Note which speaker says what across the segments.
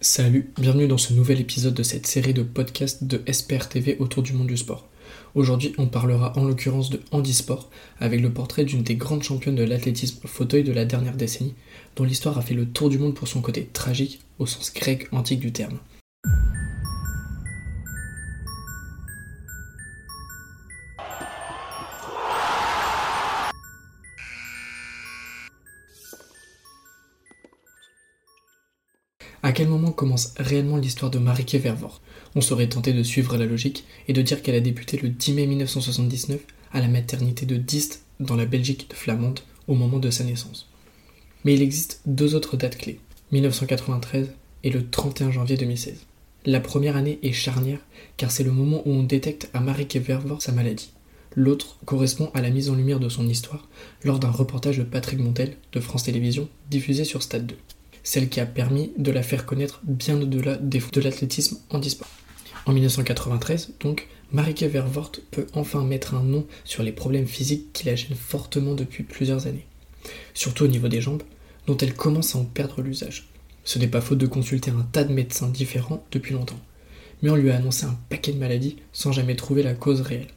Speaker 1: Salut, bienvenue dans ce nouvel épisode de cette série de podcasts de SPR TV autour du monde du sport. Aujourd'hui, on parlera en l'occurrence de handisport avec le portrait d'une des grandes championnes de l'athlétisme fauteuil de la dernière décennie, dont l'histoire a fait le tour du monde pour son côté tragique au sens grec antique du terme. À quel moment commence réellement l'histoire de Marieke Vervoort On serait tenté de suivre la logique et de dire qu'elle a débuté le 10 mai 1979 à la maternité de Dist dans la Belgique flamande au moment de sa naissance. Mais il existe deux autres dates clés, 1993 et le 31 janvier 2016. La première année est charnière car c'est le moment où on détecte à Marieke Vervoort sa maladie. L'autre correspond à la mise en lumière de son histoire lors d'un reportage de Patrick Montel de France Télévisions diffusé sur Stade 2 celle qui a permis de la faire connaître bien au-delà de l'athlétisme handisport. En 1993, donc, Marieke Vervoort peut enfin mettre un nom sur les problèmes physiques qui la gênent fortement depuis plusieurs années, surtout au niveau des jambes, dont elle commence à en perdre l'usage. Ce n'est pas faute de consulter un tas de médecins différents depuis longtemps, mais on lui a annoncé un paquet de maladies sans jamais trouver la cause réelle.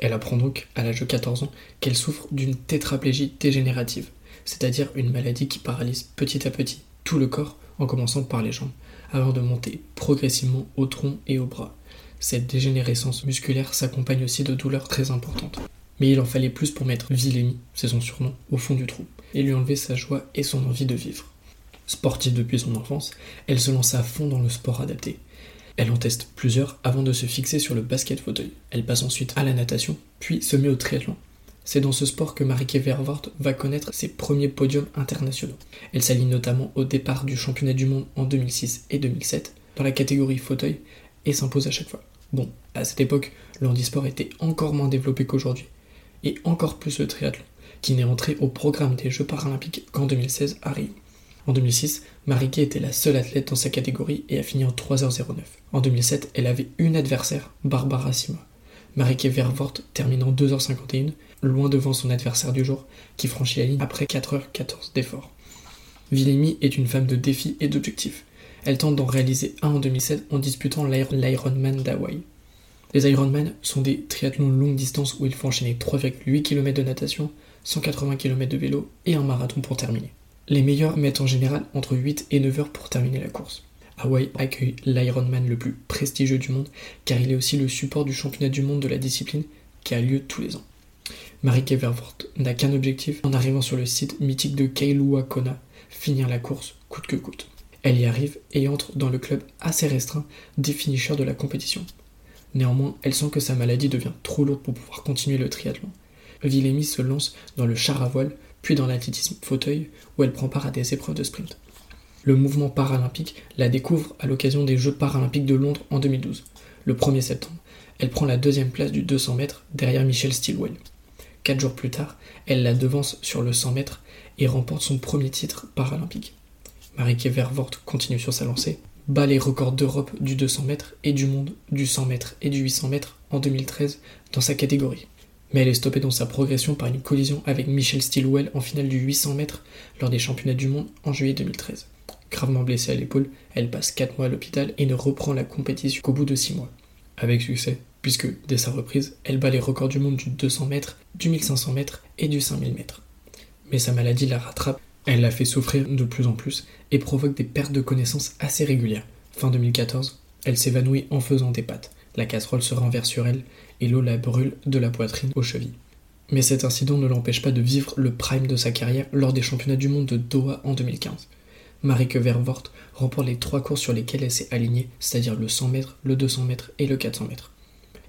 Speaker 1: Elle apprend donc, à l'âge de 14 ans, qu'elle souffre d'une tétraplégie dégénérative, c'est-à-dire une maladie qui paralyse petit à petit tout le corps en commençant par les jambes, avant de monter progressivement au tronc et au bras. Cette dégénérescence musculaire s'accompagne aussi de douleurs très importantes. Mais il en fallait plus pour mettre Villémy, c'est son surnom, au fond du trou, et lui enlever sa joie et son envie de vivre. Sportive depuis son enfance, elle se lance à fond dans le sport adapté. Elle en teste plusieurs avant de se fixer sur le basket fauteuil. Elle passe ensuite à la natation, puis se met au triathlon. C'est dans ce sport que Marieke Vervoort va connaître ses premiers podiums internationaux. Elle s'aligne notamment au départ du championnat du monde en 2006 et 2007 dans la catégorie fauteuil et s'impose à chaque fois. Bon, à cette époque, le handisport était encore moins développé qu'aujourd'hui, et encore plus le triathlon, qui n'est entré au programme des Jeux paralympiques qu'en 2016 à Rio. En 2006, Marieke était la seule athlète dans sa catégorie et a fini en 3h09. En 2007, elle avait une adversaire, Barbara Sima. Marieke Vervoort termine en 2h51 loin devant son adversaire du jour, qui franchit la ligne après 4h14 d'effort. Villemi est une femme de défis et d'objectifs. Elle tente d'en réaliser un en 2007 en disputant l'Ironman d'Hawaï. Les Ironman sont des triathlons longue distance où il faut enchaîner 3,8 km de natation, 180 km de vélo et un marathon pour terminer. Les meilleurs mettent en général entre 8 et 9 heures pour terminer la course. Hawaï accueille l'Ironman le plus prestigieux du monde car il est aussi le support du championnat du monde de la discipline qui a lieu tous les ans. Marieke Vervoort n'a qu'un objectif en arrivant sur le site mythique de Kailua Kona, finir la course coûte que coûte. Elle y arrive et entre dans le club assez restreint des finishers de la compétition. Néanmoins, elle sent que sa maladie devient trop lourde pour pouvoir continuer le triathlon. Villemi se lance dans le char à voile, puis dans l'athlétisme fauteuil, où elle prend part à des épreuves de sprint. Le mouvement paralympique la découvre à l'occasion des Jeux paralympiques de Londres en 2012. Le 1er septembre, elle prend la deuxième place du 200 mètres derrière Michel Stilwell. Quatre jours plus tard, elle la devance sur le 100 mètres et remporte son premier titre paralympique. Marieke Vervoort continue sur sa lancée, bat les records d'Europe du 200 mètres et du monde du 100 mètres et du 800 mètres en 2013 dans sa catégorie. Mais elle est stoppée dans sa progression par une collision avec Michel Stilwell en finale du 800 mètres lors des championnats du monde en juillet 2013. Gravement blessée à l'épaule, elle passe 4 mois à l'hôpital et ne reprend la compétition qu'au bout de 6 mois. Avec succès, puisque dès sa reprise, elle bat les records du monde du 200 mètres, du 1500 mètres et du 5000 mètres. Mais sa maladie la rattrape, elle la fait souffrir de plus en plus et provoque des pertes de connaissances assez régulières. Fin 2014, elle s'évanouit en faisant des pattes. La casserole se renverse sur elle et l'eau la brûle de la poitrine aux chevilles. Mais cet incident ne l'empêche pas de vivre le prime de sa carrière lors des championnats du monde de Doha en 2015. Marieke Vervoort remporte les trois courses sur lesquelles elle s'est alignée, c'est-à-dire le 100 mètres, le 200 mètres et le 400 mètres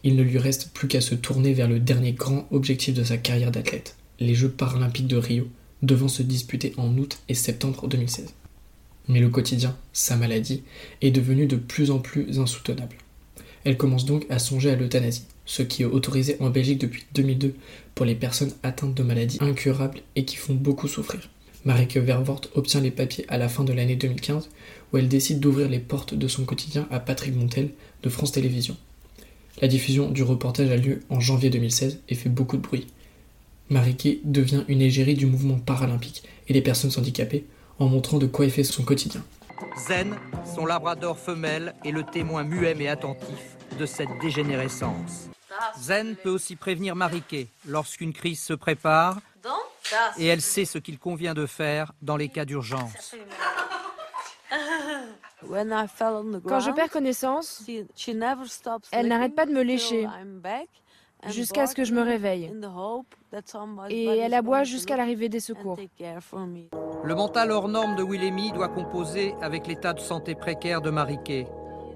Speaker 1: il ne lui reste plus qu'à se tourner vers le dernier grand objectif de sa carrière d'athlète, les Jeux paralympiques de Rio, devant se disputer en août et septembre 2016. Mais le quotidien, sa maladie, est devenu de plus en plus insoutenable. Elle commence donc à songer à l'euthanasie, ce qui est autorisé en Belgique depuis 2002 pour les personnes atteintes de maladies incurables et qui font beaucoup souffrir. Marieke Vervoort obtient les papiers à la fin de l'année 2015 où elle décide d'ouvrir les portes de son quotidien à Patrick Montel de France Télévisions. La diffusion du reportage a lieu en janvier 2016 et fait beaucoup de bruit. Mariké devient une égérie du mouvement paralympique et des personnes handicapées en montrant de quoi est fait son quotidien.
Speaker 2: Zen, son labrador femelle, est le témoin muet mais attentif de cette dégénérescence. Zen peut aussi prévenir Mariquet lorsqu'une crise se prépare et elle sait ce qu'il convient de faire dans les cas d'urgence.
Speaker 3: Quand je perds connaissance, elle n'arrête pas de me lécher jusqu'à ce que je me réveille. Et elle aboie jusqu'à l'arrivée des secours.
Speaker 2: Le mental hors norme de Willemy doit composer avec l'état de santé précaire de Mariquet.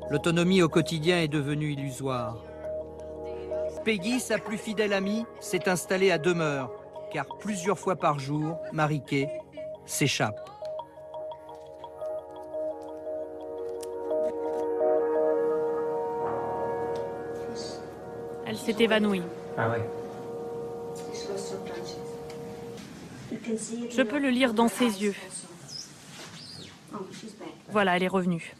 Speaker 2: L'autonomie au quotidien est devenue illusoire. Peggy, sa plus fidèle amie, s'est installée à demeure, car plusieurs fois par jour, Mariquet s'échappe.
Speaker 4: Elle s'est évanouie.
Speaker 2: Ah ouais.
Speaker 4: Je peux le lire dans ses yeux. Voilà, elle est revenue.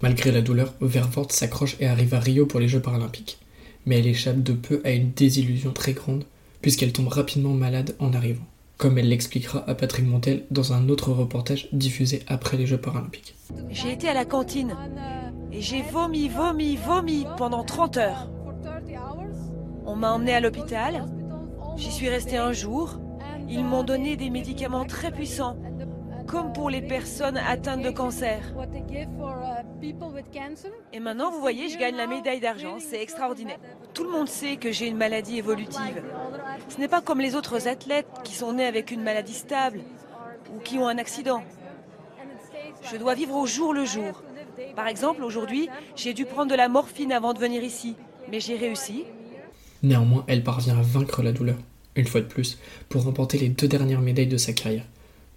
Speaker 1: Malgré la douleur, Vervoort s'accroche et arrive à Rio pour les Jeux paralympiques. Mais elle échappe de peu à une désillusion très grande, puisqu'elle tombe rapidement malade en arrivant, comme elle l'expliquera à Patrick Montel dans un autre reportage diffusé après les Jeux paralympiques.
Speaker 5: J'ai été à la cantine et j'ai vomi, vomi, vomi pendant 30 heures. On m'a emmené à l'hôpital. J'y suis resté un jour. Ils m'ont donné des médicaments très puissants, comme pour les personnes atteintes de cancer. Et maintenant, vous voyez, je gagne la médaille d'argent. C'est extraordinaire. Tout le monde sait que j'ai une maladie évolutive. Ce n'est pas comme les autres athlètes qui sont nés avec une maladie stable ou qui ont un accident. Je dois vivre au jour le jour. Par exemple, aujourd'hui, j'ai dû prendre de la morphine avant de venir ici, mais j'ai réussi.
Speaker 1: Néanmoins, elle parvient à vaincre la douleur, une fois de plus, pour remporter les deux dernières médailles de sa carrière.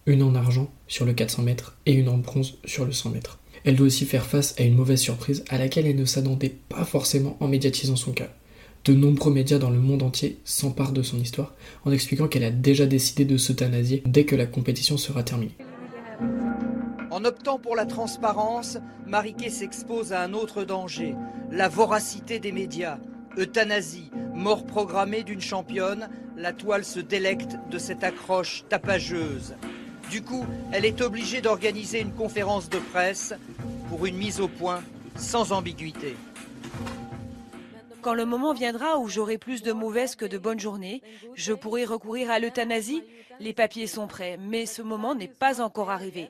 Speaker 1: Une en argent sur le 400 mètres et une en bronze sur le 100 mètres. Elle doit aussi faire face à une mauvaise surprise à laquelle elle ne s'attendait pas forcément en médiatisant son cas. De nombreux médias dans le monde entier s'emparent de son histoire en expliquant qu'elle a déjà décidé de s'euthanasier dès que la compétition sera terminée.
Speaker 2: En optant pour la transparence, Mariquet s'expose à un autre danger, la voracité des médias. Euthanasie, mort programmée d'une championne, la toile se délecte de cette accroche tapageuse. Du coup, elle est obligée d'organiser une conférence de presse pour une mise au point sans ambiguïté.
Speaker 5: Quand le moment viendra où j'aurai plus de mauvaises que de bonnes journées, je pourrai recourir à l'euthanasie. Les papiers sont prêts, mais ce moment n'est pas encore arrivé.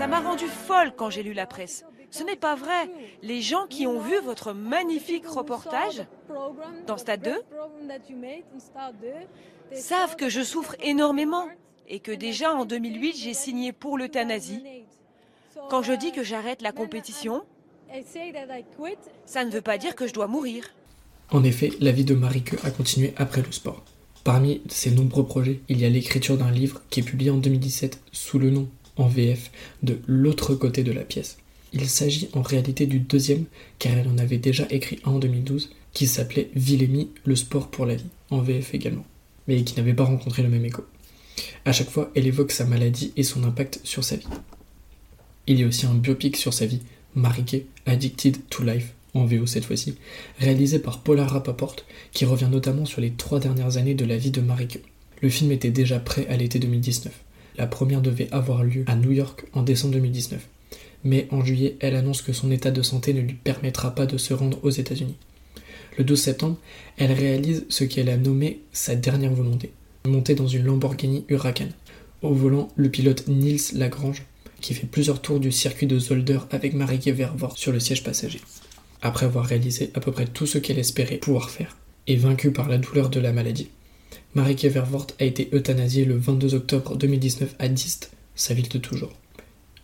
Speaker 5: Ça m'a rendu folle quand j'ai lu la presse. Ce n'est pas vrai. Les gens qui ont vu votre magnifique reportage dans Stade 2 savent que je souffre énormément et que déjà en 2008 j'ai signé pour l'euthanasie. Quand je dis que j'arrête la compétition, ça ne veut pas dire que je dois mourir.
Speaker 1: En effet, la vie de Marique a continué après le sport. Parmi ses nombreux projets, il y a l'écriture d'un livre qui est publié en 2017 sous le nom en VF de L'autre côté de la pièce. Il s'agit en réalité du deuxième, car elle en avait déjà écrit un en 2012, qui s'appelait Villémy, le sport pour la vie, en VF également, mais qui n'avait pas rencontré le même écho. À chaque fois, elle évoque sa maladie et son impact sur sa vie. Il y a aussi un biopic sur sa vie, Mariquet, Addicted to Life, en VO cette fois-ci, réalisé par Paula Rapaport, qui revient notamment sur les trois dernières années de la vie de Mariquet. Le film était déjà prêt à l'été 2019. La première devait avoir lieu à New York en décembre 2019. Mais en juillet, elle annonce que son état de santé ne lui permettra pas de se rendre aux États-Unis. Le 12 septembre, elle réalise ce qu'elle a nommé sa dernière volonté, monter dans une Lamborghini Huracan. Au volant, le pilote Nils Lagrange, qui fait plusieurs tours du circuit de Zolder avec Marieke Vervoort sur le siège passager. Après avoir réalisé à peu près tout ce qu'elle espérait pouvoir faire, et vaincue par la douleur de la maladie, Marieke Vervoort a été euthanasiée le 22 octobre 2019 à Dist, sa ville de toujours.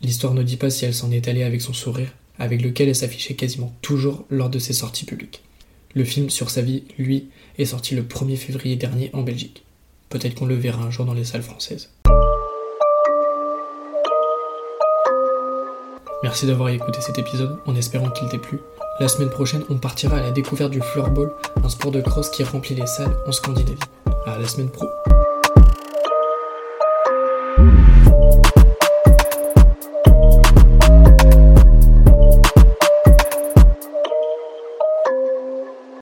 Speaker 1: L'histoire ne dit pas si elle s'en est allée avec son sourire, avec lequel elle s'affichait quasiment toujours lors de ses sorties publiques. Le film sur sa vie, lui, est sorti le 1er février dernier en Belgique. Peut-être qu'on le verra un jour dans les salles françaises. Merci d'avoir écouté cet épisode en espérant qu'il t'ait plu. La semaine prochaine, on partira à la découverte du floorball, un sport de cross qui remplit les salles en Scandinavie. À la semaine pro.